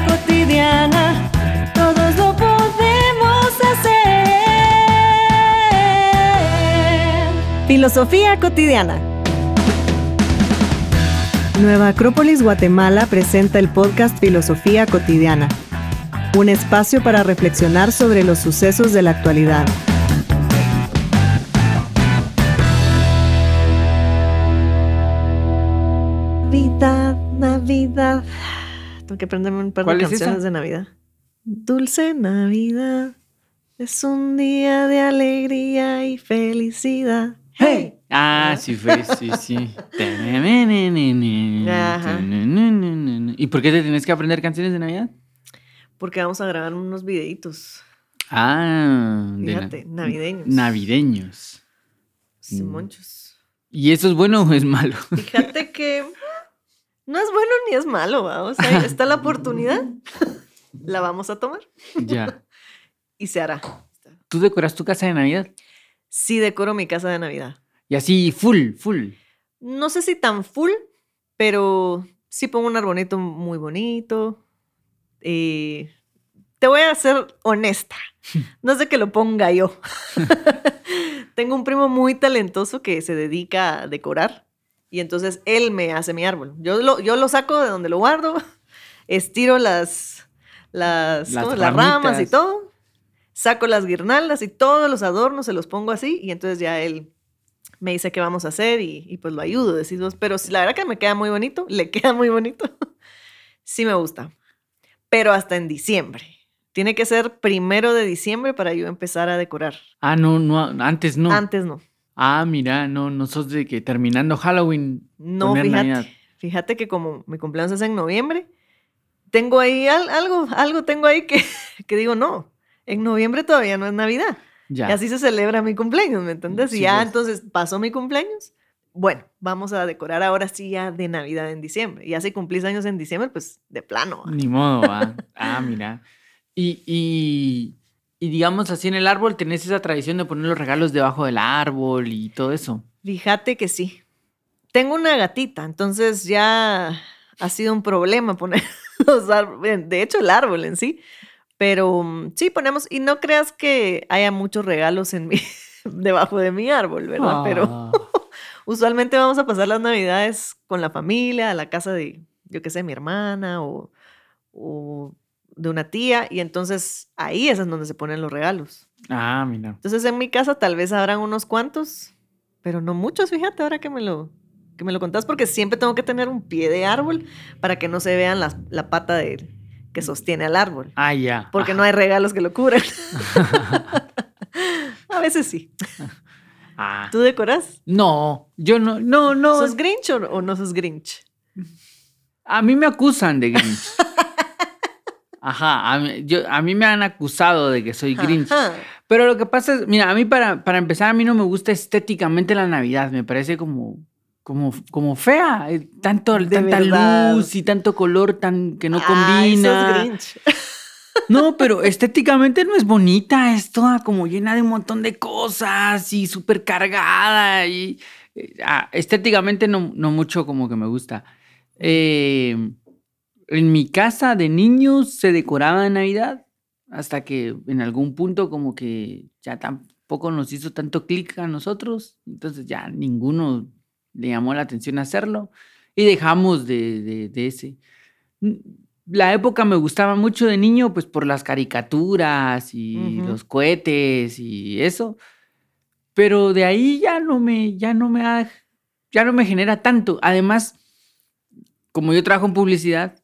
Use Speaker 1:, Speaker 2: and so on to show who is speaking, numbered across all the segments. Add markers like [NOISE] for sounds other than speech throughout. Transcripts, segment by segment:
Speaker 1: Cotidiana, todos lo podemos hacer. Filosofía cotidiana. Nueva Acrópolis Guatemala presenta el podcast Filosofía cotidiana, un espacio para reflexionar sobre los sucesos de la actualidad. Navidad, Navidad. Tengo que aprenderme un par de
Speaker 2: ¿Cuál es
Speaker 1: canciones
Speaker 2: esa?
Speaker 1: de Navidad. Dulce Navidad es un día de alegría y felicidad. ¡Hey!
Speaker 2: Ah, sí fue, sí, sí.
Speaker 1: Ajá.
Speaker 2: ¿Y por qué te tienes que aprender canciones de Navidad?
Speaker 1: Porque vamos a grabar unos videitos.
Speaker 2: Ah, de na-
Speaker 1: Fíjate, navideños.
Speaker 2: Navideños.
Speaker 1: Simonchos.
Speaker 2: ¿Y eso es bueno o es malo?
Speaker 1: Fíjate que no es bueno ni es malo, ¿va? O sea, está la oportunidad. [LAUGHS] La vamos a tomar
Speaker 2: ya. [LAUGHS]
Speaker 1: y se hará.
Speaker 2: ¿Tú decoras tu casa de Navidad?
Speaker 1: Sí decoro mi casa de Navidad.
Speaker 2: Y así, full, full.
Speaker 1: No sé si tan full, pero sí pongo un arbolito muy bonito. Eh, te voy a ser honesta. [LAUGHS] No es de que lo ponga yo. Tengo un primo muy talentoso que se dedica a decorar y entonces él me hace mi árbol. Yo lo, yo lo saco de donde lo guardo, [LAUGHS] estiro las, las,
Speaker 2: Las
Speaker 1: ¿cómo? las ramas y todo, saco las guirnaldas y todos los adornos se los pongo así y entonces ya él me dice qué vamos a hacer y, y pues lo ayudo, decís vos. Pero la verdad que me queda muy bonito, [LAUGHS] le queda muy bonito. sí me gusta. Pero hasta en diciembre. Tiene que ser primero de diciembre para yo empezar a decorar.
Speaker 2: Ah, no, no, antes no.
Speaker 1: Antes no.
Speaker 2: Ah, mira, no, no sos de que terminando Halloween.
Speaker 1: No, fíjate.
Speaker 2: Navidad.
Speaker 1: Fíjate que como mi cumpleaños es en noviembre, tengo ahí al- algo, algo tengo ahí que, [LAUGHS] que digo, no, en noviembre todavía no es Navidad.
Speaker 2: Ya.
Speaker 1: Y así se celebra mi cumpleaños, ¿me entiendes?
Speaker 2: Sí,
Speaker 1: y ya
Speaker 2: pues.
Speaker 1: entonces pasó mi cumpleaños. Bueno, vamos a decorar ahora sí ya de Navidad en diciembre. Y ya si cumplís años en diciembre, pues de plano. ¿va?
Speaker 2: Ni modo, va. [LAUGHS] Ah, mira. Y, y, y digamos así en el árbol tenés esa tradición de poner los regalos debajo del árbol y todo eso.
Speaker 1: Fíjate que sí. Tengo una gatita, entonces ya ha sido un problema poner [LAUGHS] los árboles. De hecho, el árbol en sí. Pero mm, sí ponemos, y no creas que haya muchos regalos en mi, [LAUGHS] debajo de mi árbol, ¿verdad? Pero
Speaker 2: Ah, [LAUGHS]
Speaker 1: usualmente vamos a pasar las navidades con la familia, a la casa de, yo qué sé, mi hermana o, o de una tía, y entonces ahí es en donde se ponen los regalos.
Speaker 2: ah, mira.
Speaker 1: Entonces en mi casa tal vez habrán unos cuantos, pero no muchos, fíjate, ahora que me lo, que me lo contás, porque siempre tengo que tener un pie de árbol para que no se vean las- la pata de, que sostiene al árbol,
Speaker 2: Ah, ya.
Speaker 1: porque no hay regalos que lo cubran. [LAUGHS] [LAUGHS] A veces sí.
Speaker 2: Ah.
Speaker 1: ¿Tú decoras?
Speaker 2: No, yo no, no, no.
Speaker 1: ¿Sos Grinch o, o no sos Grinch?
Speaker 2: A mí me acusan de Grinch. [LAUGHS] Ajá, a mí, yo, a mí me han acusado de que soy Grinch.
Speaker 1: Ajá.
Speaker 2: Pero lo que pasa es, mira, a mí para, para empezar, a mí no me gusta estéticamente la Navidad. Me parece como, como, como fea. eh, Tanto,
Speaker 1: De
Speaker 2: tanta
Speaker 1: verdad.
Speaker 2: luz y tanto color tan, que no
Speaker 1: sos
Speaker 2: combina.
Speaker 1: Grinch.
Speaker 2: No, pero estéticamente no es bonita. Es toda como llena de un montón de cosas y súper cargada. Y, eh, ah, estéticamente no, no mucho como que me gusta. Eh, en mi casa de niños se decoraba en Navidad hasta que en algún punto como que ya tampoco nos hizo tanto clic a nosotros. Entonces ya ninguno le llamó la atención hacerlo y dejamos de, de- de ese. Mm, La época me gustaba mucho de niño pues por las caricaturas y
Speaker 1: Ujú.
Speaker 2: los cohetes y eso. Pero de ahí ya no me, ya no me ha- ya no me genera tanto. Además, como yo trabajo en publicidad,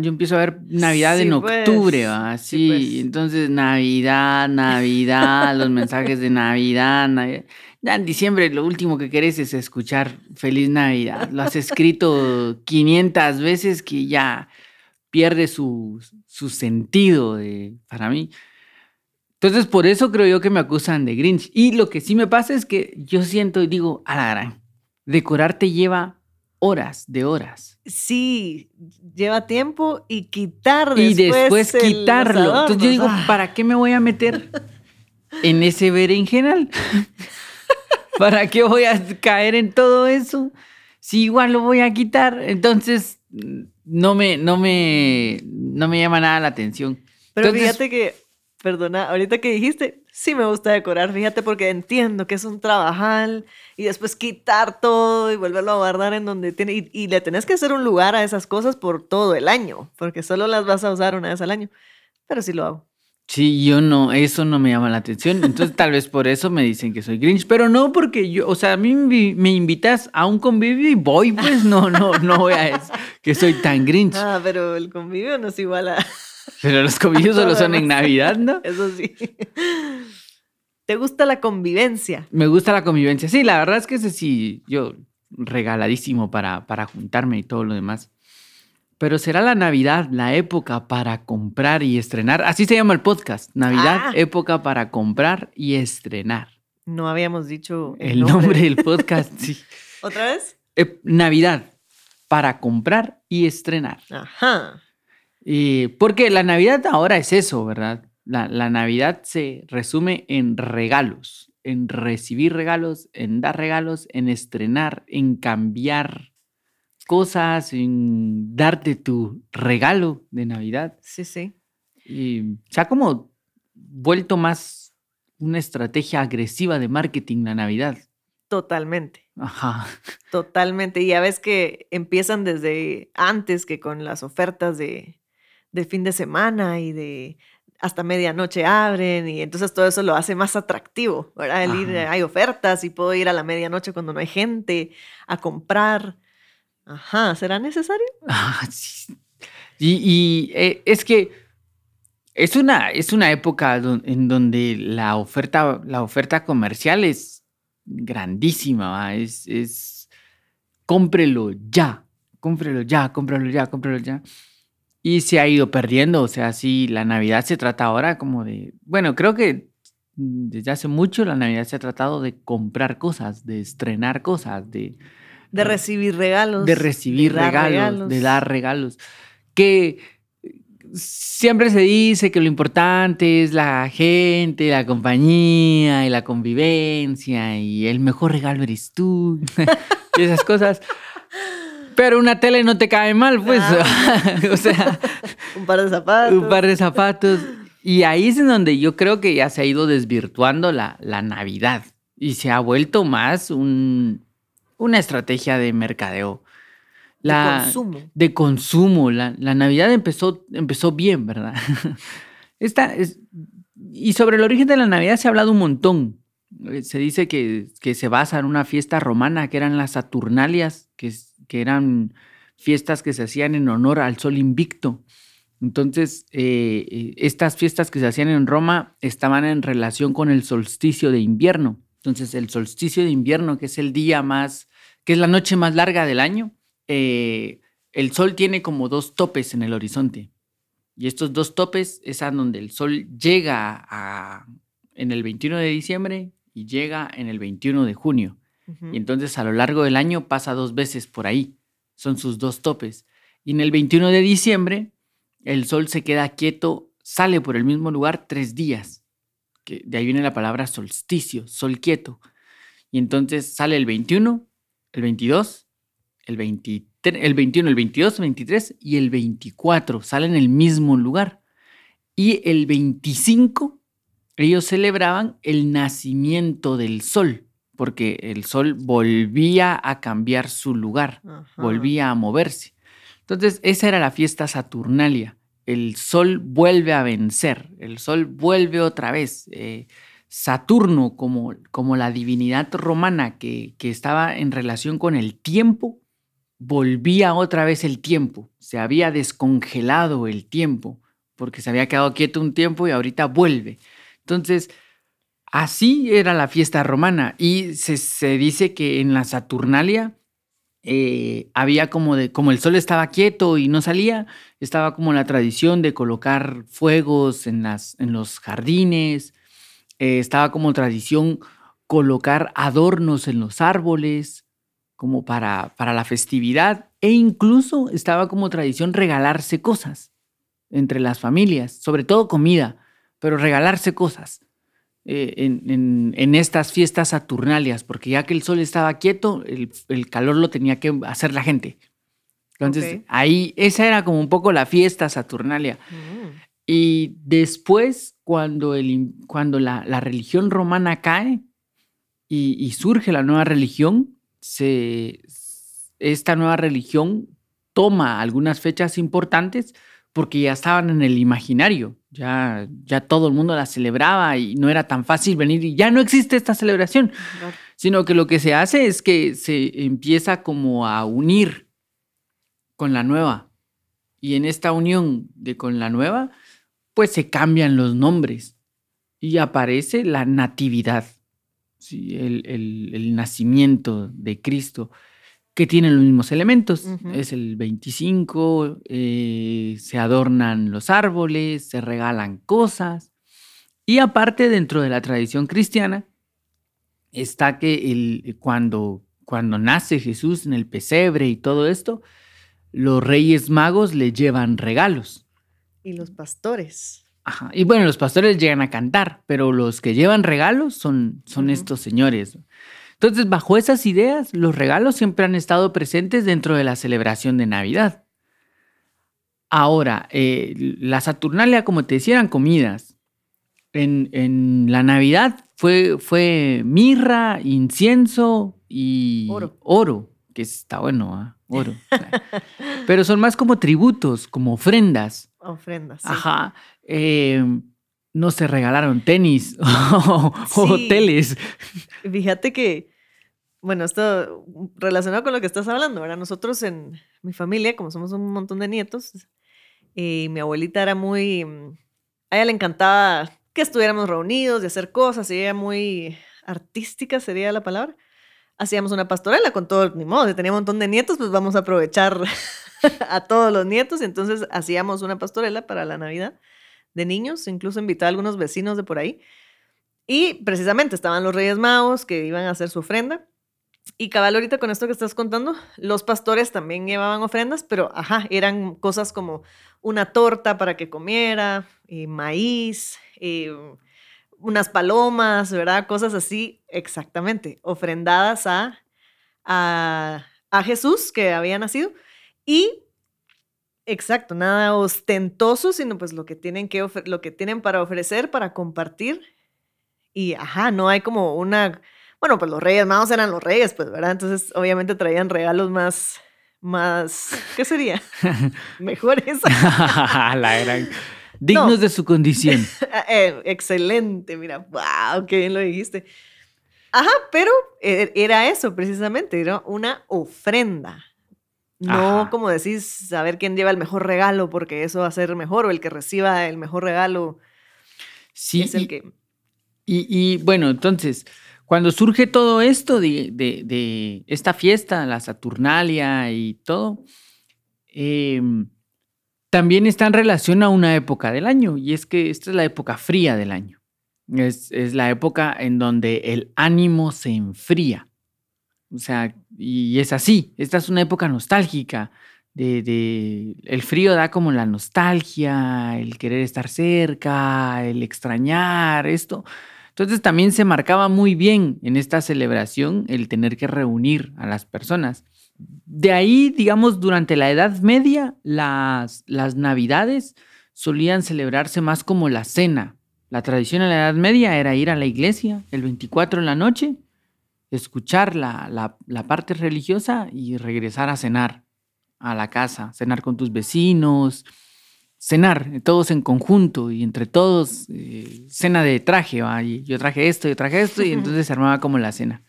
Speaker 2: yo empiezo a ver Navidad en
Speaker 1: Sí, pues.
Speaker 2: octubre, ¿va?
Speaker 1: Sí,
Speaker 2: Sí,
Speaker 1: pues.
Speaker 2: entonces Navidad, Navidad, los mensajes de Navidad, Navidad. Ya en diciembre lo último que querés es escuchar Feliz Navidad. Lo has escrito 500 veces que ya pierde su, su sentido de, para mí. Entonces, por eso creo yo que me acusan de Grinch. Y lo que sí me pasa es que yo siento y digo, a la gran, decorar te lleva horas de horas.
Speaker 1: Sí, lleva tiempo y quitar
Speaker 2: y
Speaker 1: después
Speaker 2: después
Speaker 1: el- los
Speaker 2: quitarlo. Entonces yo digo.
Speaker 1: Ah.
Speaker 2: ¿para qué me voy a meter en ese berenjenal? [LAUGHS] ¿Para qué voy a caer en todo eso? Si igual lo voy a quitar. Entonces, no me, no me, no me llama nada la atención.
Speaker 1: Pero
Speaker 2: Entonces-
Speaker 1: fíjate que, perdona, ahorita que dijiste, sí me gusta decorar, fíjate, porque entiendo que es un trabajal y después quitar todo y volverlo a guardar en donde tiene. Y, y le tenés que hacer un lugar a esas cosas por todo el año, porque solo las vas a usar una vez al año. Pero sí lo hago.
Speaker 2: Sí, yo no, eso no me llama la atención. Entonces, tal vez por eso me dicen que soy Grinch, pero no porque yo, o sea, a mí me, invitas a un convivio y voy, pues no, no, no voy a decir que soy tan Grinch.
Speaker 1: Ah, pero el convivio no es igual a.
Speaker 2: Pero los convivios solo son en Navidad, ¿no?
Speaker 1: Eso sí. ¿Te gusta la convivencia?
Speaker 2: Me gusta la convivencia. Sí, la verdad es que ese sí, yo regaladísimo para, para juntarme y todo lo demás. Pero será la Navidad la época para comprar y estrenar. Así se llama el podcast. Navidad,
Speaker 1: Ah.
Speaker 2: época para comprar y estrenar.
Speaker 1: No habíamos dicho
Speaker 2: El nombre del podcast, [LAUGHS] sí.
Speaker 1: ¿Otra vez?
Speaker 2: Eh, Navidad, para comprar y estrenar.
Speaker 1: Ajá.
Speaker 2: Y porque la Navidad ahora es eso, ¿verdad? La, la Navidad se resume en regalos, en recibir regalos, en dar regalos, en estrenar, en cambiar cosas, en darte tu regalo de Navidad.
Speaker 1: Sí, sí.
Speaker 2: Y se ha como vuelto más una estrategia agresiva de marketing la Navidad.
Speaker 1: Totalmente.
Speaker 2: Ajá.
Speaker 1: Totalmente. Y ya ves que empiezan desde antes que con las ofertas de, de fin de semana y de hasta medianoche abren y entonces todo eso lo hace más atractivo, ¿verdad? El ir,
Speaker 2: Ajá.
Speaker 1: hay ofertas y puedo ir a la medianoche cuando no hay gente a comprar. Ajá, ¿será necesario? [LAUGHS]
Speaker 2: Ah, sí. Y, y, eh, es que es una, es una época don- en donde la oferta, la oferta comercial es grandísima, ¿va? Es, es cómprelo ya, cómprelo ya, cómprelo ya, cómprelo ya. Y se ha ido perdiendo, o sea, sí, la Navidad se trata ahora como de, bueno, creo que desde hace mucho la Navidad se ha tratado de comprar cosas, de estrenar cosas, de,
Speaker 1: De recibir regalos.
Speaker 2: de recibir
Speaker 1: dar
Speaker 2: regalos, de dar regalos. Que siempre se dice que lo importante es la gente, la compañía y la convivencia y el mejor regalo eres tú [LAUGHS] y esas cosas. Pero una tele no te cae mal, pues. [LAUGHS] o sea, [LAUGHS]
Speaker 1: Un par de zapatos.
Speaker 2: un par de zapatos. Y ahí es en donde yo creo que ya se ha ido desvirtuando la, la Navidad y se ha vuelto más un- una estrategia de mercadeo.
Speaker 1: de
Speaker 2: La,
Speaker 1: consumo.
Speaker 2: de consumo. La, la Navidad empezó, empezó bien, ¿verdad? [LAUGHS] Esta es, y sobre el origen de la Navidad se ha hablado un montón. Eh, Se dice que, que se basa en una fiesta romana, que eran las Saturnalias, que, es- que eran fiestas que se hacían en honor al sol invicto. Entonces, eh, eh, estas fiestas que se hacían en Roma estaban en relación con el solsticio de invierno. Entonces, el solsticio de invierno, que es el día más, que es la noche más larga del año, eh, el sol tiene como dos topes en el horizonte. Y estos dos topes es a donde el sol llega a- en el 21 de diciembre y llega en el 21 de junio. Y entonces a lo largo del año pasa dos veces por ahí. Son sus dos topes. Y en el 21 de diciembre el sol se queda quieto, sale por el mismo lugar tres días. Que de ahí viene la palabra solsticio, sol quieto. Y entonces sale el 21, el 22, el 23, el 21, el 22, el 23 y el 24. Sale en el mismo lugar. Y el 25 ellos celebraban el nacimiento del sol, porque el sol volvía a cambiar su lugar,
Speaker 1: Ajá.
Speaker 2: volvía a moverse. Entonces, esa era la fiesta Saturnalia. El sol vuelve a vencer, el sol vuelve otra vez. Eh, Saturno, como, como la divinidad romana que, que estaba en relación con el tiempo, volvía otra vez el tiempo. Se había descongelado el tiempo, porque se había quedado quieto un tiempo y ahorita vuelve. Entonces, así era la fiesta romana. Y se, se dice que en la Saturnalia eh, había como de, como el sol estaba quieto y no salía, estaba como la tradición de colocar fuegos en, las, en los jardines, eh, estaba como tradición colocar adornos en los árboles, como para, para la festividad, e incluso estaba como tradición regalarse cosas entre las familias, sobre todo comida, pero regalarse cosas eh, en, en- en estas fiestas saturnalias, porque ya que el sol estaba quieto, el, el calor lo tenía que hacer la gente. Entonces, ahí, esa era como un poco la fiesta Saturnalia.
Speaker 1: Mm.
Speaker 2: Y después, cuando, el, cuando la, la religión romana cae y, y surge la nueva religión, se, esta nueva religión toma algunas fechas importantes porque ya estaban en el imaginario, ya, ya todo el mundo la celebraba y no era tan fácil venir y ya no existe esta celebración,
Speaker 1: Claro.
Speaker 2: sino que lo que se hace es que se empieza como a unir con la nueva. Y en esta unión de con la nueva, pues se cambian los nombres y aparece la natividad, ¿sí? el, el- el nacimiento de Cristo, que tiene los mismos elementos. Es el 25, eh, se adornan los árboles, se regalan cosas. Y aparte, dentro de la tradición cristiana, está que el, cuando, cuando nace Jesús en el pesebre y todo esto, los reyes magos le llevan regalos.
Speaker 1: Y los pastores.
Speaker 2: Ajá. Y bueno, los pastores llegan a cantar, pero los que llevan regalos son, son
Speaker 1: Ujú.
Speaker 2: estos señores. Entonces, bajo esas ideas, los regalos siempre han estado presentes dentro de la celebración de Navidad. Ahora, eh, la Saturnalia, como te decía, eran comidas. En, en la Navidad fue, fue mirra, incienso y
Speaker 1: Oro.
Speaker 2: oro, que está bueno, ¿ah? oro. Pero son más como tributos, como ofrendas.
Speaker 1: Ofrendas. sí.
Speaker 2: Ajá. eh, no se regalaron tenis o, [LAUGHS] o
Speaker 1: Sí.
Speaker 2: hoteles.
Speaker 1: Fíjate que, bueno, esto relacionado con lo que estás hablando, ¿verdad? Nosotros en mi familia, como somos un montón de nietos, y mi abuelita era muy, mm, a ella le encantaba que estuviéramos reunidos, de hacer cosas, y ella muy artística sería la palabra. Hacíamos una pastorela con todo, ni modo, si tenía un montón de nietos, pues vamos a aprovechar [LAUGHS] a todos los nietos, y entonces hacíamos una pastorela para la Navidad de niños, incluso invitaba a algunos vecinos de por ahí. Y precisamente estaban los Reyes Magos que iban a hacer su ofrenda. Y cabal, ahorita con esto que estás contando, los pastores también llevaban ofrendas, pero ajá, eran cosas como una torta para que comiera, eh, maíz, eh, unas palomas, ¿verdad? Cosas así, exactamente, ofrendadas a, a, a Jesús que había nacido. Y Exacto, nada ostentoso, sino pues lo que tienen que lo que tienen para ofrecer, para compartir. Y ajá, no hay como una, bueno, pues los Reyes Magos eran los Reyes, pues, ¿verdad? Entonces, obviamente traían regalos más más ¿qué sería? [LAUGHS] Mejores. [LAUGHS]
Speaker 2: La gran- Dignos
Speaker 1: No.
Speaker 2: de su condición. [LAUGHS]
Speaker 1: Eh, excelente, mira, wow, qué bien lo dijiste. Ajá, pero e- era eso precisamente, era una ofrenda. No,
Speaker 2: Ajá.
Speaker 1: como decís, saber quién lleva el mejor regalo, porque eso va a ser mejor, o el que reciba el mejor regalo
Speaker 2: Sí,
Speaker 1: es el
Speaker 2: y-
Speaker 1: que...
Speaker 2: Y, y, bueno, entonces, cuando surge todo esto de, de- de esta fiesta, la Saturnalia y todo, em, también está en relación a una época del año, y es que esta es la época fría del año. Es, es la época en donde el ánimo se enfría. O sea, y es así, esta es una época nostálgica. De, el frío da como la nostalgia, el querer estar cerca, el extrañar, esto. Entonces también se marcaba muy bien en esta celebración el tener que reunir a las personas. De ahí, digamos, durante la Edad Media, las, las Navidades solían celebrarse más como la cena. La tradición en la Edad Media era ir a la iglesia el 24 en la noche, escuchar la, la- la parte religiosa y regresar a cenar a la casa, cenar con tus vecinos, cenar todos en conjunto y entre todos eh, cena de traje, ¿va? Y yo traje esto, yo traje esto y entonces se armaba como la cena.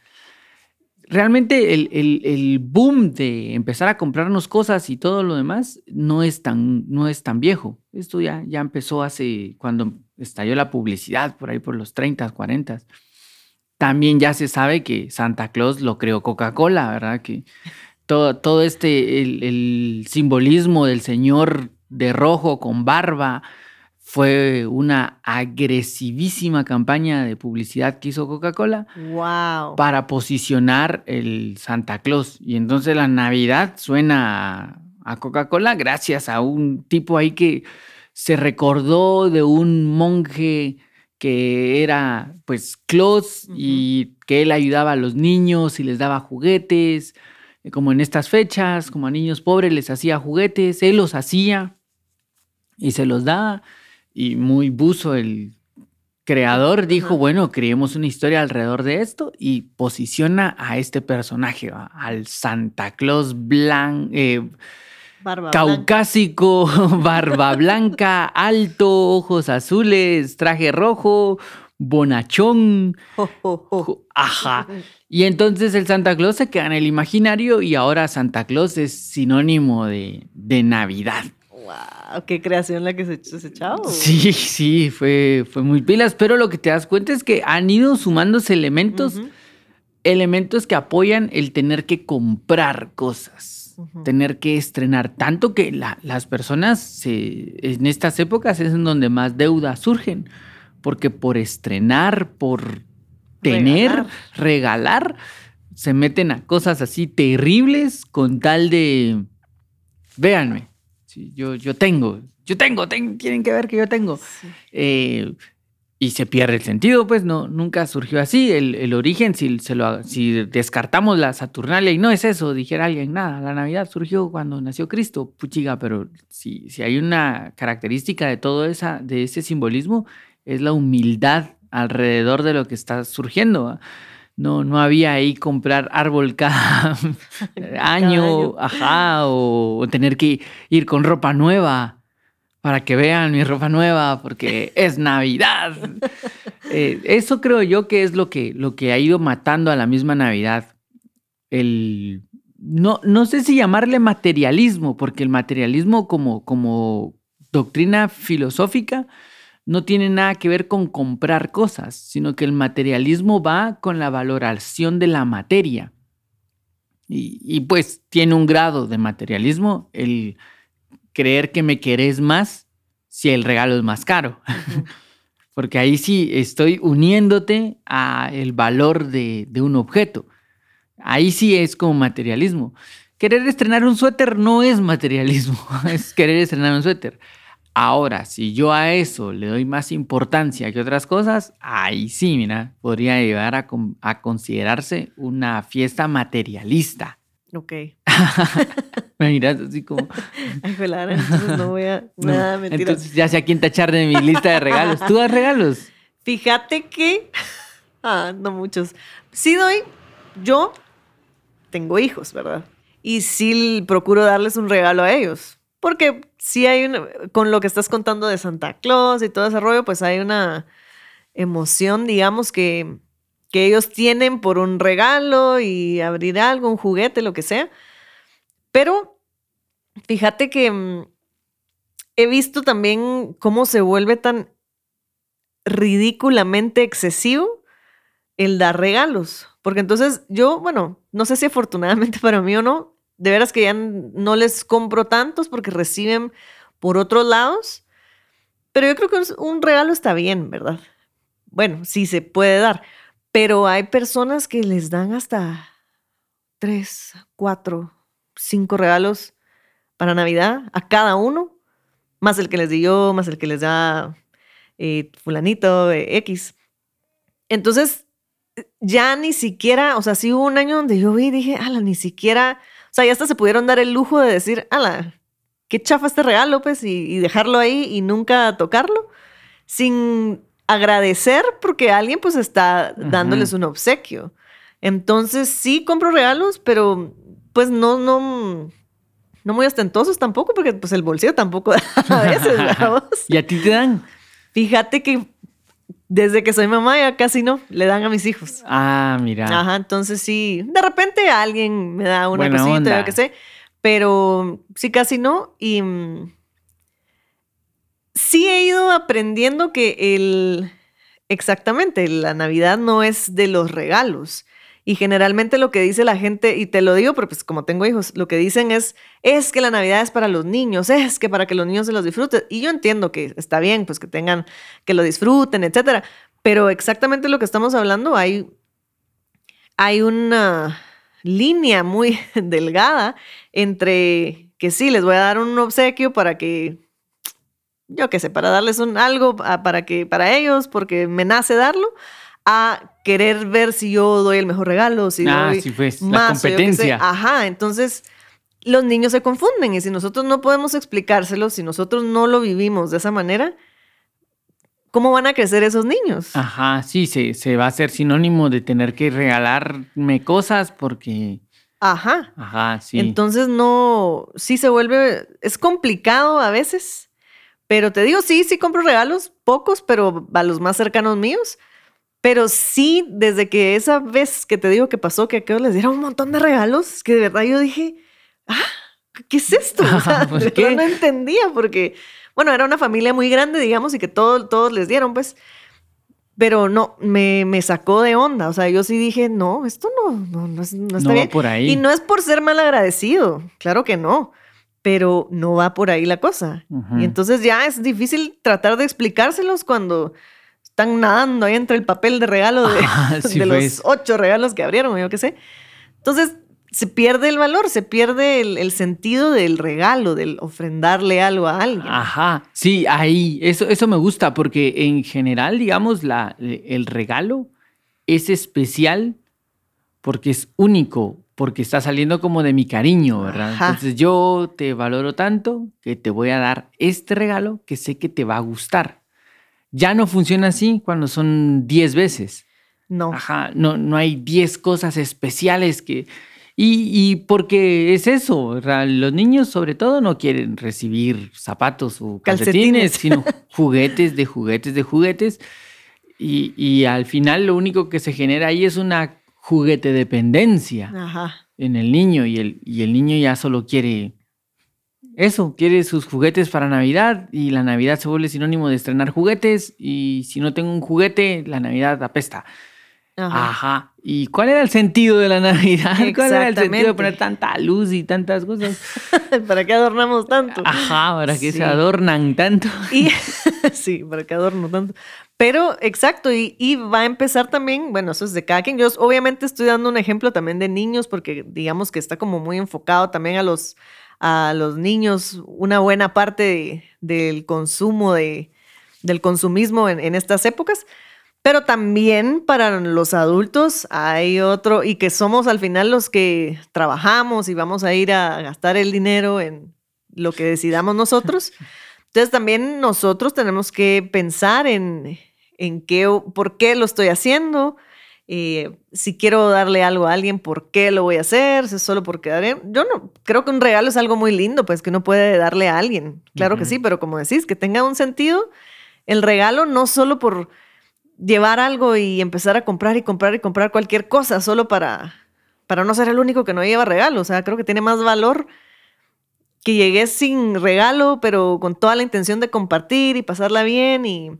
Speaker 2: Realmente el, el- el boom de empezar a comprarnos cosas y todo lo demás no es tan, no es tan viejo. Esto ya, ya empezó hace, cuando estalló la publicidad, por ahí por los 30, 40. También ya se sabe que Santa Claus lo creó Coca-Cola, ¿verdad? Que todo, todo este, el, el simbolismo del señor de rojo con barba fue una agresivísima campaña de publicidad que hizo Coca-Cola
Speaker 1: Wow.
Speaker 2: para posicionar el Santa Claus. Y entonces la Navidad suena a- a Coca-Cola gracias a un tipo ahí que se recordó de un monje que era pues Claus y que él ayudaba a los niños y les daba juguetes. como en estas fechas, como a niños pobres les hacía juguetes, él los hacía y se los daba. Y muy buzo el creador dijo, bueno, creemos una historia alrededor de esto y posiciona a este personaje, al Santa Claus blanco. Eh, caucásico, [LAUGHS] barba blanca, alto, ojos azules, traje rojo, bonachón. [LAUGHS] Ajá. Y entonces el Santa Claus se queda en el imaginario y ahora Santa Claus es sinónimo de, Navidad.
Speaker 1: ¡Wow! ¡Qué creación la que se echó ese chavo!
Speaker 2: Sí, sí, fue, fue muy pilas, pero lo que te das cuenta es que han ido sumándose elementos, elementos que apoyan el tener que comprar cosas, tener que estrenar. Tanto que las personas en estas épocas es en donde más deudas surgen porque por estrenar, por tener, regalar. se meten a cosas así terribles con tal de, véanme, yo, yo tengo, yo tengo, tienen que ver que yo tengo. Eh, y se pierde el sentido, pues no, nunca surgió así. El, origen, si, se lo, si descartamos la Saturnalia y no es eso, dijera alguien, nada, la Navidad surgió cuando nació Cristo, puchiga, pero si, si hay una característica de todo esa, de ese simbolismo, es la humildad alrededor de lo que está surgiendo. No, no había ahí comprar árbol cada [LAUGHS] año, ajá, o, tener que ir con ropa nueva para que vean mi ropa nueva, porque [LAUGHS] es Navidad. Eh, eso creo yo que es lo que, lo que ha ido matando a la misma Navidad. El, no, no sé si llamarle materialismo, porque el materialismo como, como doctrina filosófica no tiene nada que ver con comprar cosas, sino que el materialismo va con la valoración de la materia. Y, pues tiene un grado de materialismo el creer que me querés más si el regalo es más caro. [LAUGHS] Porque ahí sí estoy uniéndote a el valor de, de un objeto. Ahí sí es como materialismo. Querer estrenar un suéter no es materialismo, [LAUGHS] es querer estrenar un suéter. Ahora, si yo a eso le doy más importancia que otras cosas, ahí sí, mira, podría llegar a, considerarse una fiesta materialista.
Speaker 1: Ok. [LAUGHS] [LAUGHS]
Speaker 2: Me miras así como. [LAUGHS]
Speaker 1: Ay, entonces no voy a. [LAUGHS] nada, mentira.
Speaker 2: Entonces ya sé a quién tachar de mi lista de regalos. ¿Tú das regalos?
Speaker 1: Fíjate que. Ah, no muchos. Sí doy. Yo tengo hijos, ¿verdad? Y sí procuro darles un regalo a ellos. Porque sí hay una, con lo que estás contando de Santa Claus y todo ese rollo, pues hay una emoción, digamos, que, que ellos tienen por un regalo y abrir algo, un juguete, lo que sea. Pero fíjate que mm, he visto también cómo se vuelve tan ridículamente excesivo el dar regalos. Porque entonces yo, bueno, no sé si afortunadamente [LAUGHS] para mí o no, de veras que ya no les compro tantos porque reciben por otros lados. Pero yo creo que un regalo está bien, ¿verdad? Bueno, sí se puede dar. Pero hay personas que les dan hasta tres, cuatro, cinco regalos para Navidad a cada uno, más el que les di yo, más el que les da eh, fulanito, eh, X. Entonces, ya ni siquiera, o sea, sí hubo un año donde yo vi y dije, ala, ni siquiera o sea, ya hasta se pudieron dar el lujo de decir, ala, qué chafa este regalo, pues, y, dejarlo ahí y nunca tocarlo, sin agradecer porque alguien pues está dándoles un obsequio. Entonces sí compro regalos, pero pues no, no, no muy ostentosos tampoco, porque pues el bolsillo tampoco da [LAUGHS] a veces, [LAUGHS]
Speaker 2: ¿Y a ti te dan?
Speaker 1: Fíjate que desde que soy mamá ya casi no, le dan a mis hijos.
Speaker 2: Ah, mira.
Speaker 1: Ajá, entonces sí, de repente alguien me da una cosita, yo qué sé, pero sí casi no. Y mm, sí he ido aprendiendo que el, exactamente, la Navidad no es de los regalos. Y generalmente lo que dice la gente, y te lo digo porque pues como tengo hijos, lo que dicen es, es que la Navidad es para los niños, es que para que los niños se los disfruten. Y yo entiendo que está bien, pues que tengan, que lo disfruten, etcétera. Pero exactamente lo que estamos hablando, hay, hay una línea muy [LAUGHS] delgada entre que sí, les voy a dar un obsequio para que, yo qué sé, para darles un algo para que, para ellos, porque me nace darlo, a querer ver si yo doy el mejor regalo, si
Speaker 2: Ah,
Speaker 1: doy
Speaker 2: sí, pues, la
Speaker 1: más, sé.
Speaker 2: competencia.
Speaker 1: Ajá, entonces los niños se confunden y si nosotros no podemos explicárselo, si nosotros no lo vivimos de esa manera, ¿cómo van a crecer esos niños?
Speaker 2: Ajá, sí, se, se va a hacer sinónimo de tener que regalarme cosas porque.
Speaker 1: Ajá.
Speaker 2: Ajá, sí.
Speaker 1: Entonces no, sí se vuelve, es complicado a veces, pero te digo, sí, sí compro regalos, pocos, pero a los más cercanos míos. Pero sí, desde que esa vez que te digo que pasó, que a aquellos les dieron un montón de regalos, que de verdad yo dije, ah, ¿qué es esto? O sea, [LAUGHS]
Speaker 2: ¿Por qué?
Speaker 1: no entendía, porque, bueno, era una familia muy grande, digamos, y que todo- todos les dieron, pues. Pero no, me, me sacó de onda. O sea, yo sí dije, no, esto no, no, no, es- no está
Speaker 2: no
Speaker 1: bien.
Speaker 2: va por ahí.
Speaker 1: Y no es por ser mal agradecido, claro que no, pero no va por ahí la cosa. Y entonces ya es difícil tratar de explicárselos cuando están nadando ahí entre el papel de regalo de,
Speaker 2: Ah, [LAUGHS] sí,
Speaker 1: de
Speaker 2: pues.
Speaker 1: los ocho regalos que abrieron, yo qué sé. Entonces se pierde el valor, se pierde el, el sentido del regalo, del ofrendarle algo a alguien.
Speaker 2: Ajá, sí, ahí, eso, eso me gusta porque en general, digamos, la, el regalo es especial porque es único, porque está saliendo como de mi cariño, ¿verdad?
Speaker 1: Ajá.
Speaker 2: Entonces yo te valoro tanto que te voy a dar este regalo que sé que te va a gustar. Ya no funciona así cuando son 10 veces.
Speaker 1: No.
Speaker 2: Ajá, no, no hay 10 cosas especiales que... Y, y porque es eso, los niños sobre todo no quieren recibir zapatos o calcetines,
Speaker 1: Calcetines.
Speaker 2: sino [LAUGHS] juguetes de juguetes de juguetes. Y, y al final lo único que se genera ahí es una juguete dependencia
Speaker 1: Ajá.
Speaker 2: en el niño y el, y el niño ya solo quiere eso, quiere sus juguetes para Navidad y la Navidad se vuelve sinónimo de estrenar juguetes y si no tengo un juguete, la Navidad apesta.
Speaker 1: Ajá.
Speaker 2: Ajá. ¿Y cuál era el sentido de la Navidad? [LAUGHS] ¿Cuál era el sentido de poner tanta luz y tantas cosas? [LAUGHS]
Speaker 1: ¿Para qué adornamos tanto?
Speaker 2: Ajá, ¿para qué
Speaker 1: Sí.
Speaker 2: se adornan tanto?
Speaker 1: Y [LAUGHS] sí, para que adorno tanto. Pero exacto, y, y va a empezar también, bueno, eso es de cada quien. Yo obviamente estoy dando un ejemplo también de niños, porque digamos que está como muy enfocado también a los, a los niños, una buena parte de- del consumo, de, del consumismo en, en estas épocas. Pero también para los adultos hay otro, y que somos al final los que trabajamos y vamos a ir a gastar el dinero en lo que decidamos nosotros. [LAUGHS] Entonces también nosotros tenemos que pensar en, en qué, por qué lo estoy haciendo, eh, si quiero darle algo a alguien, por qué lo voy a hacer, si es solo porque daré. Yo no creo que un regalo es algo muy lindo, pues que uno puede darle a alguien, claro que sí, pero como decís, que tenga un sentido el regalo no solo por llevar algo y empezar a comprar y comprar y comprar cualquier cosa solo para, para no ser el único que no lleva regalo. O sea, creo que tiene más valor que llegues sin regalo, pero con toda la intención de compartir y pasarla bien y,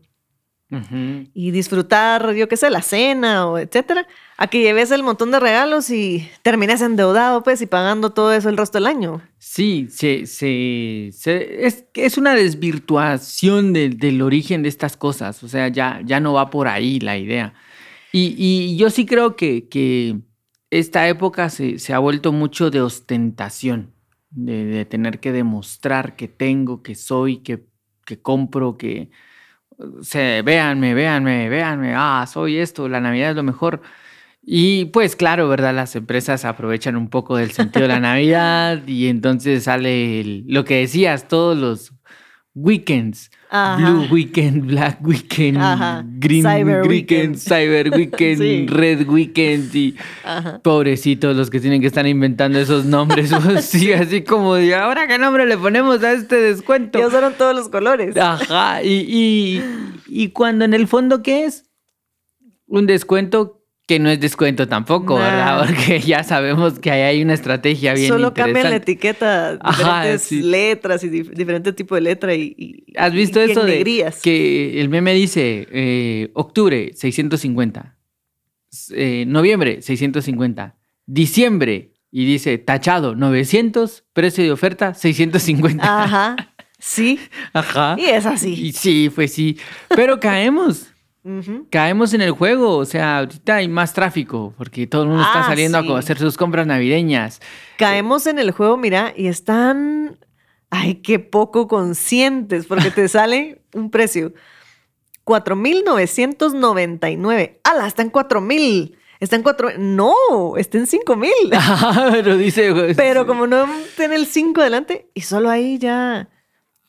Speaker 1: Y disfrutar, yo qué sé, la cena o etcétera, a que lleves el montón de regalos y termines endeudado, pues, y pagando todo eso el resto del año.
Speaker 2: Sí, se, se- se- es, es una desvirtuación del- del origen de estas cosas. O sea, ya, ya no va por ahí la idea. Y, y yo sí creo que, que esta época se, se ha vuelto mucho de ostentación, de, de tener que demostrar que tengo, que soy, que, que compro, que... O sea, véanme, véanme, véanme, ah, soy esto, la Navidad es lo mejor. Y pues claro, ¿verdad? Las empresas aprovechan un poco del sentido de la [LAUGHS] Navidad y entonces sale el- lo que decías, todos los weekends.
Speaker 1: Ajá.
Speaker 2: Blue Weekend, Black Weekend,
Speaker 1: Ajá.
Speaker 2: Green
Speaker 1: Cyber
Speaker 2: Weekend,
Speaker 1: Weekend.
Speaker 2: Cyber Weekend, [LAUGHS]
Speaker 1: Sí.
Speaker 2: Red Weekend y
Speaker 1: Ajá.
Speaker 2: pobrecitos los que tienen que estar inventando esos nombres. [LAUGHS] [LAUGHS] sí, así como de ahora qué nombre le ponemos a este descuento.
Speaker 1: Ya usaron todos los colores.
Speaker 2: Ajá, y, y, y cuando en el fondo, ¿qué es? Un descuento que no es descuento tampoco,
Speaker 1: Nah.
Speaker 2: ¿verdad? [LAUGHS] Porque ya sabemos que ahí hay una estrategia bien
Speaker 1: Solo cambian la etiqueta,
Speaker 2: Ajá,
Speaker 1: diferentes
Speaker 2: sí.
Speaker 1: letras y dif- diferente tipo de letra y, y-
Speaker 2: ¿Has visto
Speaker 1: y
Speaker 2: eso de que el meme dice eh, octubre 650, s- eh, noviembre 650, diciembre y dice tachado 900, precio de oferta 650.
Speaker 1: Ajá, sí, [LAUGHS]
Speaker 2: Ajá.
Speaker 1: y es así.
Speaker 2: Y sí, pues sí. Pero caemos. Caemos en el juego, o sea, ahorita hay más tráfico porque todo el mundo está
Speaker 1: Ah,
Speaker 2: saliendo
Speaker 1: sí.
Speaker 2: a hacer sus compras navideñas.
Speaker 1: Caemos en el juego, mira, y están, ay, qué poco conscientes, porque te [LAUGHS] sale un precio 4.999. ¡Hala! Está en 4.000. Está en 4. No, está en 5.000.
Speaker 2: Ah, pero dice.
Speaker 1: Pero como no tiene el 5 delante, y solo ahí ya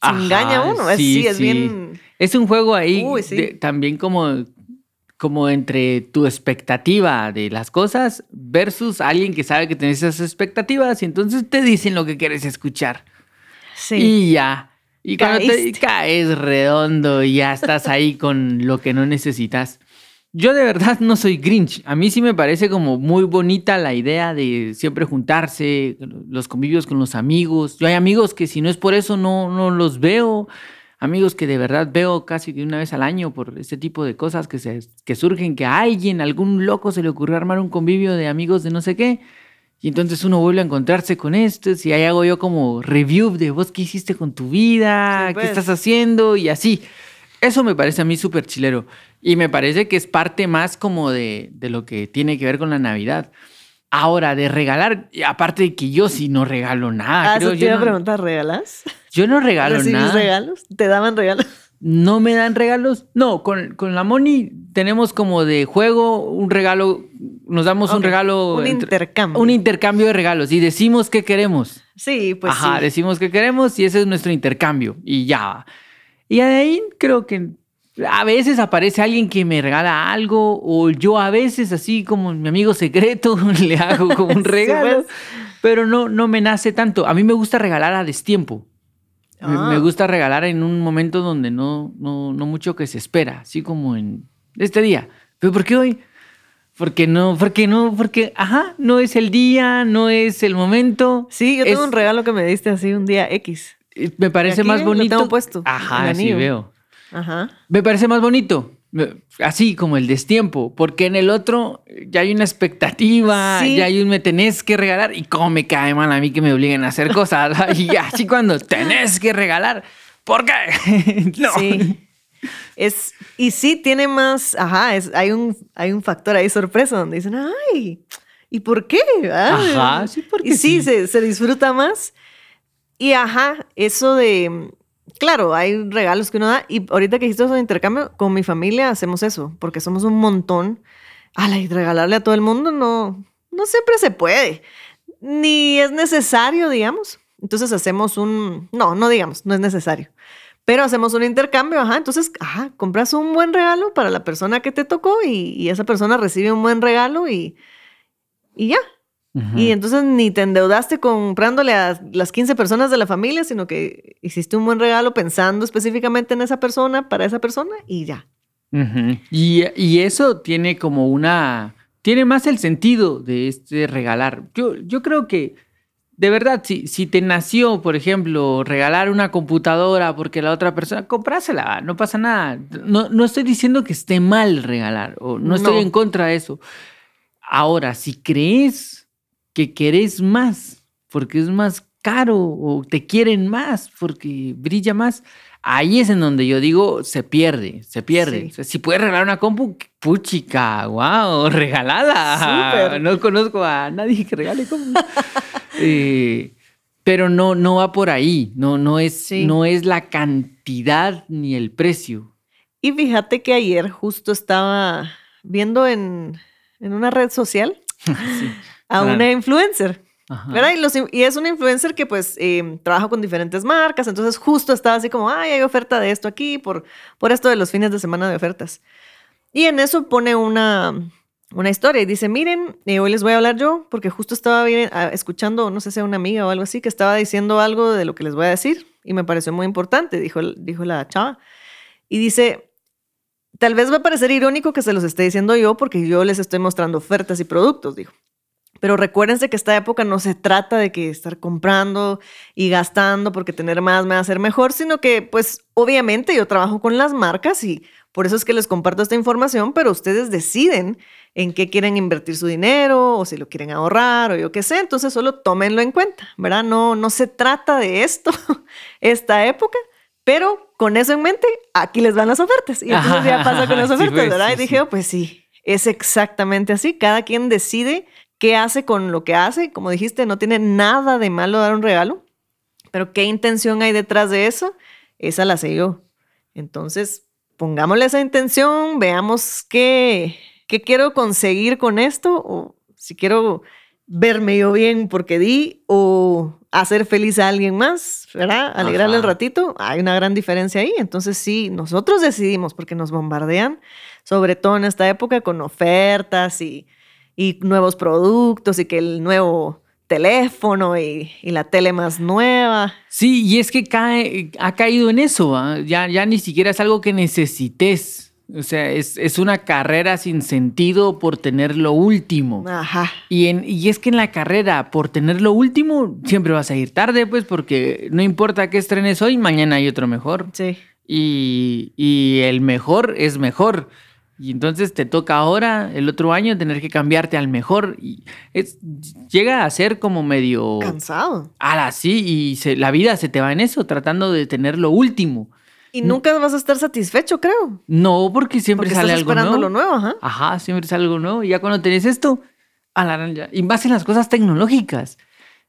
Speaker 1: se
Speaker 2: Ajá,
Speaker 1: engaña uno. Es-
Speaker 2: sí,
Speaker 1: Sí, es bien.
Speaker 2: Es un juego ahí
Speaker 1: Uy, sí.
Speaker 2: de- también como, como entre tu expectativa de las cosas versus alguien que sabe que tienes esas expectativas y entonces te dicen lo que quieres escuchar.
Speaker 1: Sí.
Speaker 2: Y ya. Y cuando te
Speaker 1: Caíste.
Speaker 2: caes redondo y ya estás ahí [LAUGHS] con lo que no necesitas. Yo de verdad no soy Grinch. A mí sí me parece como muy bonita la idea de siempre juntarse, los convivios con los amigos. Yo hay amigos que si no es por eso no, no los veo. Amigos que de verdad veo casi que una vez al año por este tipo de cosas que, se, que surgen, que a alguien, algún loco se le ocurrió armar un convivio de amigos de no sé qué. Y entonces uno vuelve a encontrarse con estos y ahí hago yo como review de vos qué hiciste con tu vida,
Speaker 1: Sí,
Speaker 2: qué
Speaker 1: pues.
Speaker 2: estás haciendo y así. Eso me parece a mí súper chilero. Y me parece que es parte más como de, de lo que tiene que ver con la Navidad. Ahora, de regalar, aparte de que yo sí no regalo nada.
Speaker 1: Ah,
Speaker 2: creo,
Speaker 1: te
Speaker 2: yo,
Speaker 1: iba a preguntar, ¿regalas?
Speaker 2: yo no regalo
Speaker 1: ¿Recibís
Speaker 2: nada.
Speaker 1: regalos? ¿Te daban regalos?
Speaker 2: ¿No me dan regalos? No, con, con la Moni tenemos como de juego un regalo, nos damos un regalo.
Speaker 1: un
Speaker 2: entre-
Speaker 1: intercambio.
Speaker 2: Un intercambio de regalos y decimos qué queremos.
Speaker 1: Sí, pues
Speaker 2: Ajá,
Speaker 1: sí.
Speaker 2: decimos qué queremos y ese es nuestro intercambio y ya. Y ahí creo que a veces aparece alguien que me regala algo o yo a veces así como mi amigo secreto [LAUGHS] le hago como un [LAUGHS]
Speaker 1: Sí,
Speaker 2: regalo,
Speaker 1: pues.
Speaker 2: pero no, no me nace tanto. A mí me gusta regalar a destiempo. Me-
Speaker 1: Ah.
Speaker 2: Me gusta regalar en un momento donde no, no, no mucho que se espera, así como en este día. ¿Pero por qué hoy? Porque no, porque no, porque, ajá, no es el día, no es el momento.
Speaker 1: Sí, yo tengo
Speaker 2: Es-
Speaker 1: un regalo que me diste así un día X.
Speaker 2: Me parece más
Speaker 1: eh, lo
Speaker 2: bonito.
Speaker 1: tengo puesto,
Speaker 2: Ajá, sí veo.
Speaker 1: Ajá.
Speaker 2: Me parece más bonito. Así como el destiempo, porque en el otro ya hay una expectativa,
Speaker 1: Sí.
Speaker 2: ya hay un me tenés que regalar y cómo me cae mal a mí que me obliguen a hacer cosas. [LAUGHS] y así cuando tenés que regalar, ¿por qué? [LAUGHS] no.
Speaker 1: Sí. Es, y sí tiene más, ajá, es, hay, un, hay un factor ahí sorpresa donde dicen, ay, ¿y por qué? Ah,
Speaker 2: Ajá, sí, porque
Speaker 1: Y sí,
Speaker 2: sí.
Speaker 1: Se, se disfruta más. Y ajá, eso de, claro, hay regalos que uno da. Y ahorita que dijiste eso de intercambio, con mi familia hacemos eso, porque somos un montón. Ala, y regalarle a todo el mundo no, no siempre se puede, ni es necesario, digamos. Entonces hacemos un, no, no digamos, no es necesario. Pero hacemos un intercambio, ajá. Entonces, ajá, compras un buen regalo para la persona que te tocó y, y esa persona recibe un buen regalo y, y ya. Y entonces ni te endeudaste comprándole a las 15 personas de la familia, sino que hiciste un buen regalo pensando específicamente en esa persona, para esa persona y ya.
Speaker 2: Ujú. y, y eso tiene como una... Tiene más el sentido de este regalar. Yo, yo creo que, de verdad, si, si te nació, por ejemplo, regalar una computadora porque la otra persona, comprásela, no pasa nada. No, no estoy diciendo que esté mal regalar, o no estoy
Speaker 1: No.
Speaker 2: en contra de eso. Ahora, si crees que querés más porque es más caro o te quieren más porque brilla más, ahí es en donde yo digo se pierde, se pierde.
Speaker 1: Sí.
Speaker 2: O sea, si puedes regalar una compu, puchica, wow, [LAUGHS] regalada.
Speaker 1: Súper.
Speaker 2: No conozco a nadie que regale compu. [LAUGHS] Eh, pero no, no va por ahí, no, no, es,
Speaker 1: Sí.
Speaker 2: no es la cantidad ni el precio.
Speaker 1: Y fíjate que ayer justo estaba viendo en, en una red social [LAUGHS]
Speaker 2: Sí.
Speaker 1: A una influencer.
Speaker 2: Ajá.
Speaker 1: ¿verdad? Y, los in- y es una influencer que pues eh, trabaja con diferentes marcas, entonces justo estaba así como, ay, hay oferta de esto aquí por, por esto de los fines de semana de ofertas. Y en eso pone una, una historia y dice, miren, eh, hoy les voy a hablar yo, porque justo estaba bien, ah, escuchando, no sé si a una amiga o algo así, que estaba diciendo algo de lo que les voy a decir y me pareció muy importante, dijo, dijo la chava. Y dice, tal vez va a parecer irónico que se los esté diciendo yo porque yo les estoy mostrando ofertas y productos, dijo. Pero recuérdense que esta época no se trata de que estar comprando y gastando porque tener más me va a hacer mejor, sino que pues obviamente yo trabajo con las marcas y por eso es que les comparto esta información, pero ustedes deciden en qué quieren invertir su dinero o si lo quieren ahorrar o yo qué sé, entonces solo tómenlo en cuenta, ¿verdad? No, no se trata de esto [LAUGHS] esta época, pero con eso en mente, aquí les van las ofertas. Y entonces ya pasa con las [LAUGHS] ofertas,
Speaker 2: pues,
Speaker 1: ¿verdad? y dije, oh, pues sí, es exactamente así. Cada quien decide qué hace con lo que hace. Como dijiste, no tiene nada de malo dar un regalo, pero qué intención hay detrás de eso, esa la sé yo. Entonces, pongámosle esa intención, veamos qué, qué quiero conseguir con esto, o si quiero verme yo bien porque di, o hacer feliz a alguien más, ¿verdad? Alegrarle el ratito, hay una gran diferencia ahí. Entonces sí, nosotros decidimos porque nos bombardean, sobre todo en esta época, con ofertas y, y nuevos productos y que el nuevo teléfono y, la tele más nueva.
Speaker 2: Sí, y es que cae, ha caído en eso, ya, ya ni siquiera es algo que necesites. O sea, es, una carrera sin sentido por tener lo último.
Speaker 1: Ajá.
Speaker 2: Y, en, y es que en la carrera, por tener lo último, siempre vas a ir tarde, pues, porque no importa qué estrenes hoy, mañana hay otro mejor.
Speaker 1: Sí.
Speaker 2: Y, y el mejor es mejor. Y entonces te toca ahora, el otro año, tener que cambiarte al mejor. Y es, llega a ser como medio...
Speaker 1: Cansado.
Speaker 2: Ah, sí, y la vida se te va en eso, tratando de tener lo último.
Speaker 1: Y nunca vas a estar satisfecho, creo.
Speaker 2: No, porque siempre sale algo
Speaker 1: esperando
Speaker 2: nuevo.
Speaker 1: lo nuevo, ajá.
Speaker 2: Ajá, siempre sale algo nuevo. Y ya cuando tenés esto, a la Y más en las cosas tecnológicas.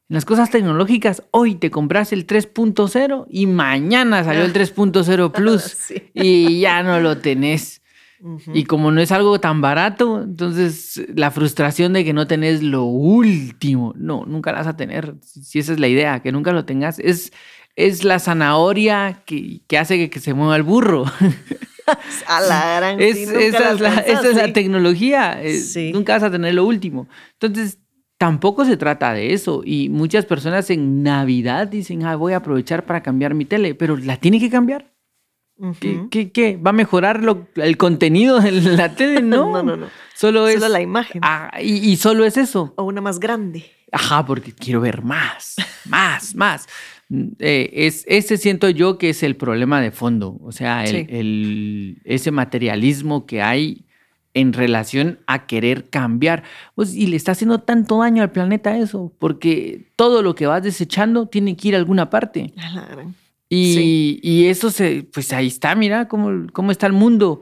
Speaker 2: En las cosas tecnológicas, hoy te compras el 3.0 y mañana salió el [LAUGHS] 3.0 Plus y ya no lo tenés. Y como no es algo tan barato, entonces la frustración de que no tenés lo último, no, nunca la vas a tener. Si esa es la idea, que nunca lo tengas, es, es la zanahoria que, hace que, se mueva el burro. [LAUGHS]
Speaker 1: A la gran
Speaker 2: esa, es la, tecnología. Nunca vas a tener lo último. Entonces, tampoco se trata de eso. Y muchas personas en Navidad dicen, ah, voy a aprovechar para cambiar mi tele, pero la tiene que cambiar. ¿Qué, qué, va a mejorar el contenido de la tele? [LAUGHS] No,
Speaker 1: no, no. no.
Speaker 2: Solo es.
Speaker 1: Solo la imagen.
Speaker 2: Ah, y, y, solo es eso.
Speaker 1: O una más grande.
Speaker 2: Ajá, porque quiero ver más, más, más. Eh, es, ese siento yo que es el problema de fondo. O sea, el, ese materialismo que hay en relación a querer cambiar. Pues, y le está haciendo tanto daño al planeta eso, porque todo lo que vas desechando tiene que ir a alguna parte. Y, eso se, pues ahí está, mira cómo, cómo está el mundo.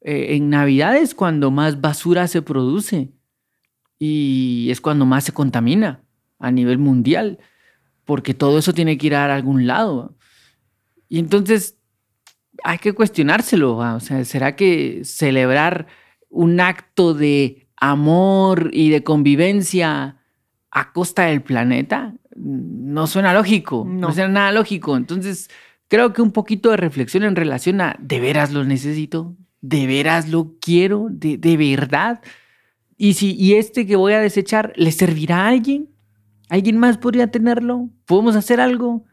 Speaker 2: Eh, en Navidad es cuando más basura se produce y es cuando más se contamina a nivel mundial, porque todo eso tiene que ir a algún lado. Y entonces hay que cuestionárselo, o sea, ¿será que celebrar un acto de amor y de convivencia a costa del planeta no suena lógico, no, suena nada lógico. Entonces, creo que un poquito de reflexión en relación a, ¿de veras lo necesito? ¿De veras lo quiero? ¿De, de verdad? Y si y este que voy a desechar, ¿le servirá a alguien? ¿Alguien más podría tenerlo? ¿Podemos hacer algo?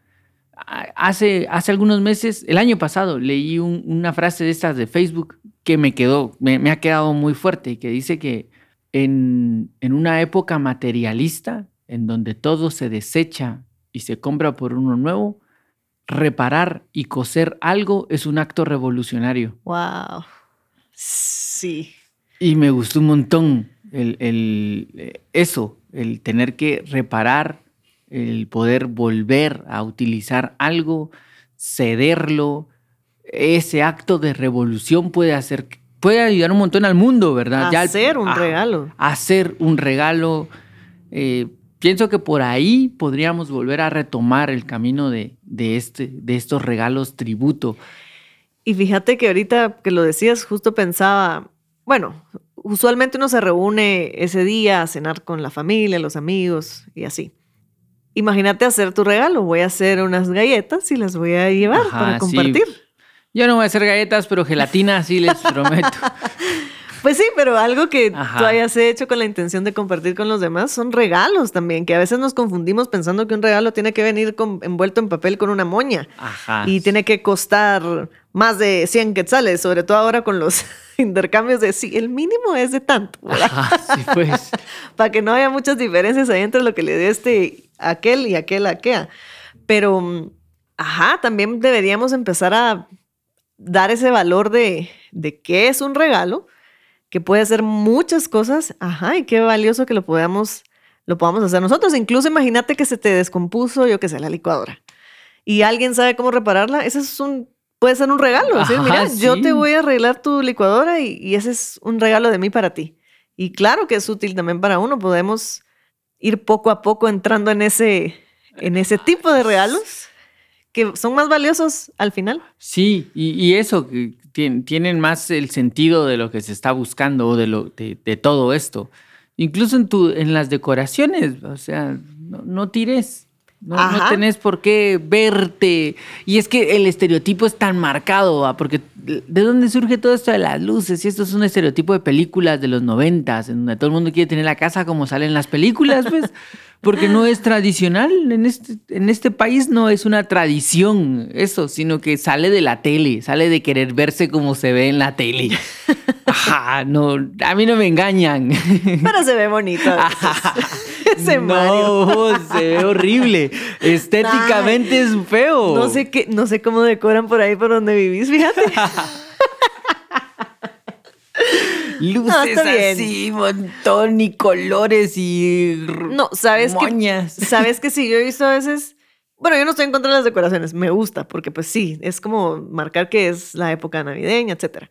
Speaker 2: Hace, hace algunos meses, el año pasado, leí una frase de estas de Facebook que me quedó, me, ha quedado muy fuerte y que dice que en, en una época materialista, en donde todo se desecha y se compra por uno nuevo, reparar y coser algo es un acto revolucionario.
Speaker 1: ¡Wow! Sí.
Speaker 2: Y me gustó un montón el, el, eh, eso, el tener que reparar, el poder volver a utilizar algo, cederlo. Ese acto de revolución puede hacer, puede ayudar un montón al mundo, ¿verdad?
Speaker 1: Hacer un regalo.
Speaker 2: Hacer un regalo. Eh, pienso que por ahí podríamos volver a retomar el camino de, de, este, de estos regalos tributo.
Speaker 1: Y fíjate que ahorita que lo decías, justo pensaba, bueno, usualmente uno se reúne ese día a cenar con la familia, los amigos y así. Imagínate hacer tu regalo. Voy a hacer unas galletas y las voy a llevar para compartir.
Speaker 2: Yo no voy a hacer galletas, pero gelatina sí les prometo. [LAUGHS]
Speaker 1: Pues sí, pero algo que tú hayas hecho con la intención de compartir con los demás son regalos también, que a veces nos confundimos pensando que un regalo tiene que venir envuelto en papel con una moña y tiene que costar más de 100 quetzales, sobre todo ahora con los [LAUGHS] intercambios de sí, el mínimo es de tanto,
Speaker 2: pues. [LAUGHS]
Speaker 1: Para que no haya muchas diferencias ahí entre lo que le dé este aquel y aquel aquea. Pero, ajá, también deberíamos empezar a dar ese valor de, de qué es un regalo que puede hacer muchas cosas, ajá, y qué valioso que lo podamos, lo podamos hacer nosotros. Incluso imagínate que se te descompuso, yo qué sé, la licuadora, y alguien sabe cómo repararla, ese es un, puede ser un regalo. Mira, yo te voy a arreglar tu licuadora y, ese es un regalo de mí para ti. Y claro que es útil también para uno, podemos ir poco a poco entrando en ese, en ese tipo de regalos que son más valiosos al final.
Speaker 2: Sí, y, y eso, tienen más el sentido de lo que se está buscando o de, lo, de, todo esto. Incluso en, tu, en las decoraciones, o sea, no, tires. No, no, tenés por qué verte. Y es que el estereotipo es tan marcado, porque ¿de dónde surge todo esto de las luces? Y esto es un estereotipo de películas de los noventas, en donde todo el mundo quiere tener la casa como sale en las películas, pues. [LAUGHS] Porque no es tradicional. En este, en este país no es una tradición eso, sino que sale de la tele, sale de querer verse como se ve en la tele. [LAUGHS] Ajá, no, a mí no me engañan.
Speaker 1: Pero se ve bonito. [LAUGHS] [LAUGHS]
Speaker 2: Ese no, se ve horrible. Estéticamente es feo.
Speaker 1: No sé qué, no sé cómo decoran por ahí por donde vivís, fíjate.
Speaker 2: Luces así, montón y colores y
Speaker 1: No, sabes que [LAUGHS] sabes que sí, yo he visto a veces bueno, yo no estoy en contra de las decoraciones, me gusta porque pues sí, es como marcar que es la época navideña, etcétera.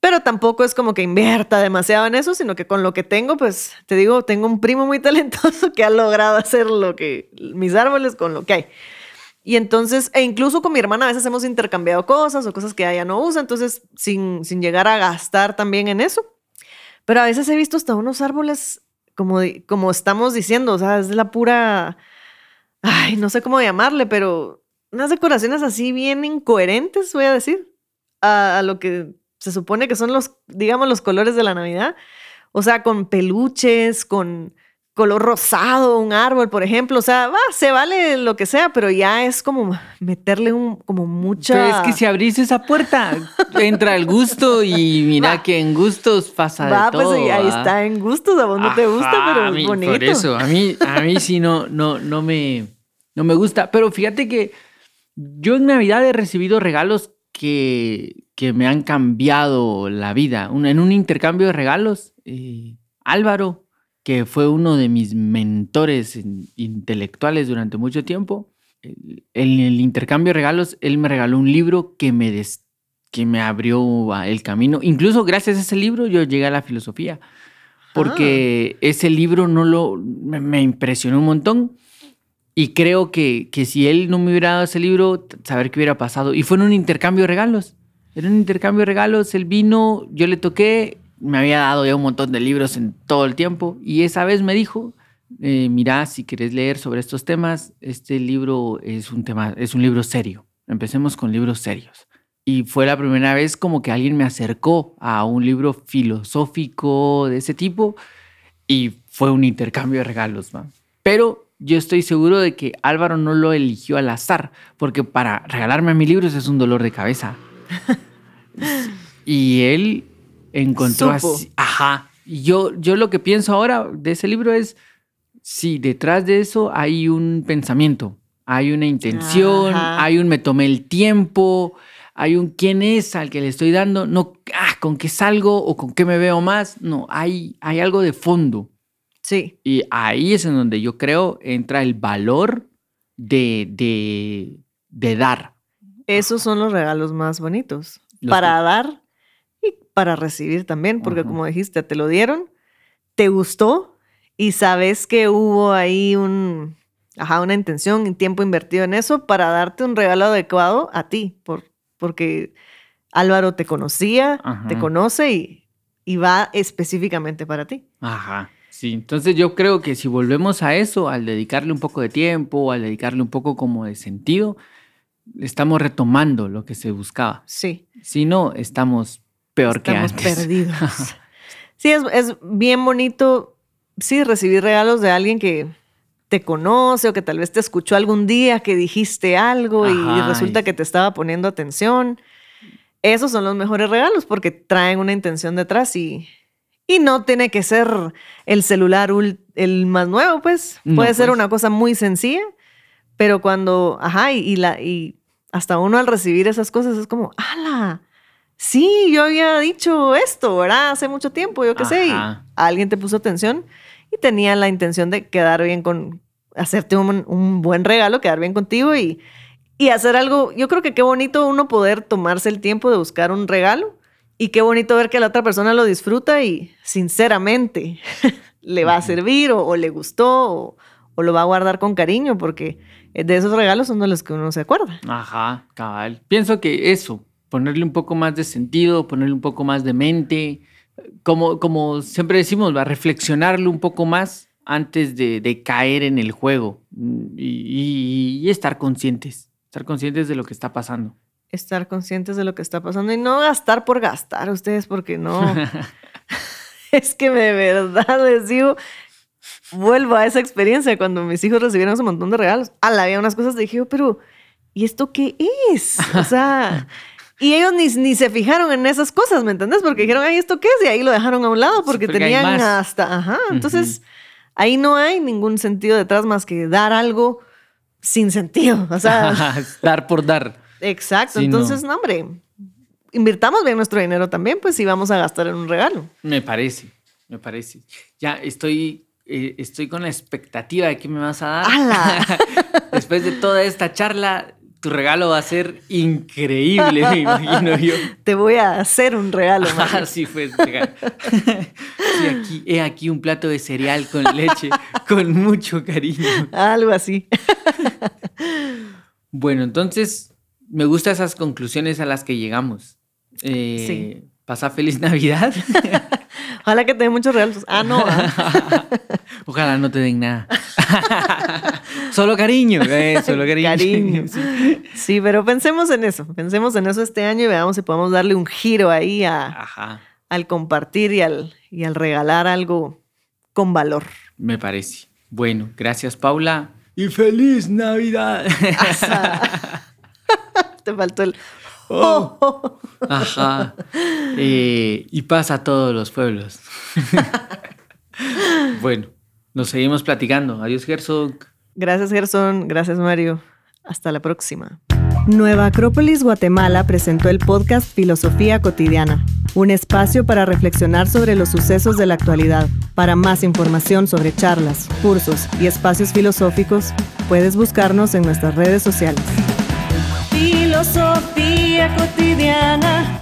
Speaker 1: Pero tampoco es como que invierta demasiado en eso, sino que con lo que tengo, pues te digo, tengo un primo muy [LAUGHS] talentoso que ha logrado hacer lo que mis árboles con lo que hay. Y entonces, e incluso con mi hermana a veces hemos intercambiado cosas o cosas que ella no usa, entonces sin, sin llegar a gastar también en eso. Pero a veces he visto hasta unos árboles, como, como estamos diciendo, o sea, es la pura, ay, no sé cómo llamarle, pero unas decoraciones así bien incoherentes, voy a decir, a, a lo que se supone que son los, digamos, los colores de la Navidad. O sea, con peluches, con color rosado, un árbol, por ejemplo. O sea, va, se vale lo que sea, pero ya es como meterle un, como mucha.
Speaker 2: Pero es que si abrís esa puerta, entra el gusto y mira que en gustos pasa va, de pues, todo.
Speaker 1: Pues ahí está en gustos, a vos no te gusta, pero es bonito.
Speaker 2: Por eso, a mí, a mí sí no, no, no me, no me gusta. Pero fíjate que yo en Navidad he recibido regalos que, que me han cambiado la vida. en un intercambio de regalos, eh, Álvaro que fue uno de mis mentores intelectuales durante mucho tiempo. En el intercambio de regalos, él me regaló un libro que me, que me abrió el camino. Incluso gracias a ese libro yo llegué a la filosofía, porque ah. ese libro no lo, me, impresionó un montón. Y creo que, que si él no me hubiera dado ese libro, saber qué hubiera pasado. Y fue en un intercambio de regalos. En un intercambio de regalos, él vino, yo le toqué, me había dado ya un montón de libros en todo el tiempo y esa vez me dijo, eh, mira, si quieres leer sobre estos temas, este libro es un tema, es un libro serio. Empecemos con libros serios. Y fue la primera vez como que alguien me acercó a un libro filosófico de ese tipo y fue un intercambio de regalos. Pero yo estoy seguro de que Álvaro no lo eligió al azar, porque para regalarme a mis libros es un dolor de cabeza. [LAUGHS] y él encontró así. Ajá. Y yo, yo lo que pienso ahora de ese libro es, si detrás de eso hay un pensamiento, hay una intención, hay un me tomé el tiempo, hay un quién es al que le estoy dando, no, ah, con qué salgo o con qué me veo más, no, hay, hay algo de fondo.
Speaker 1: Sí.
Speaker 2: Y ahí es en donde yo creo entra el valor de, de, dar.
Speaker 1: Esos son los regalos más bonitos. para dar para recibir también, porque como dijiste, te lo dieron, te gustó y sabes que hubo ahí un, ajá, una intención y tiempo invertido en eso para darte un regalo adecuado a ti, por, porque Álvaro te conocía, te conoce y, y va específicamente para ti.
Speaker 2: Ajá. Sí, entonces yo creo que si volvemos a eso, al dedicarle un poco de tiempo, al dedicarle un poco como de sentido, estamos retomando lo que se buscaba.
Speaker 1: Sí.
Speaker 2: Si no, estamos peor que antes.
Speaker 1: perdidos. [LAUGHS] sí, es, bien bonito, sí, recibir regalos de alguien que te conoce o que tal vez te escuchó algún día que dijiste algo y resulta que te estaba poniendo atención. Esos son los mejores regalos porque traen una intención detrás y, y no tiene que ser el celular el más nuevo, pues. Puede ser pues. una cosa muy sencilla, pero cuando, ajá, y, la, y hasta uno al recibir esas cosas es como, ¡ala! Sí, yo había dicho esto, ¿verdad? Hace mucho tiempo, yo qué sé, y alguien te puso atención y tenía la intención de quedar bien con, hacerte un, buen regalo, quedar bien contigo y, y hacer algo. Yo creo que qué bonito uno poder tomarse el tiempo de buscar un regalo y qué bonito ver que la otra persona lo disfruta y sinceramente [LAUGHS] le va a servir o, le gustó o, o, lo va a guardar con cariño porque de esos regalos son de los que uno se acuerda.
Speaker 2: Ajá, cabal. Pienso que eso, ponerle un poco más de sentido, ponerle un poco más de mente, como, como siempre decimos, va a reflexionarlo un poco más antes de, caer en el juego y, y, estar conscientes, estar conscientes de lo que está pasando.
Speaker 1: Estar conscientes de lo que está pasando y no gastar por gastar ustedes, porque no. [LAUGHS] es que de verdad les digo, vuelvo a esa experiencia cuando mis hijos recibieron ese montón de regalos. Ah, había unas cosas, dije, pero ¿y esto qué es? O sea, [LAUGHS] y ellos ni, ni, se fijaron en esas cosas, ¿me entendés? Porque dijeron, ay, ¿esto qué es? Y ahí lo dejaron a un lado porque tenían hasta, ajá. Entonces, ahí no hay ningún sentido detrás más que dar algo sin sentido. [LAUGHS] O sea, [LAUGHS]
Speaker 2: dar por dar.
Speaker 1: Exacto. Entonces, no. hombre, invirtamos bien nuestro dinero también, pues si vamos a gastar en un regalo.
Speaker 2: Me parece, me parece. Ya estoy eh, estoy con la expectativa de qué me vas a dar. ¡Hala! [LAUGHS] Después de toda esta charla, tu regalo va a ser increíble, me imagino yo. [LAUGHS]
Speaker 1: Te voy a hacer un regalo.
Speaker 2: Ah, sí, pues. [LAUGHS] sí, aquí, he aquí un plato de cereal con leche, con mucho cariño.
Speaker 1: Algo así. [LAUGHS]
Speaker 2: bueno, entonces, me gustan esas conclusiones a las que llegamos. Eh, sí. Pasa feliz Navidad.
Speaker 1: Ojalá que te den muchos regalos. Ah, no. ¿ah? [LAUGHS]
Speaker 2: Ojalá no te den nada. [LAUGHS] solo cariño, eh, solo cariño.
Speaker 1: cariño. Sí. pero pensemos en eso. Pensemos en eso este año y veamos si podemos darle un giro ahí a, al compartir y al, y al regalar algo con valor.
Speaker 2: Me parece. Bueno, gracias Paula. Y feliz Navidad. [LAUGHS]
Speaker 1: Te faltó el...
Speaker 2: Oh. Ajá. Y pasa a todos los pueblos. [LAUGHS] bueno, nos seguimos platicando. Adiós, Gerson.
Speaker 1: Gracias, Gerson. Gracias, Mario. Hasta la próxima. Nueva Acrópolis Guatemala presentó el podcast Filosofía Cotidiana, un espacio para reflexionar sobre los sucesos de la actualidad. Para más información sobre charlas, cursos y espacios filosóficos, puedes buscarnos en nuestras redes sociales. Filosofía cotidiana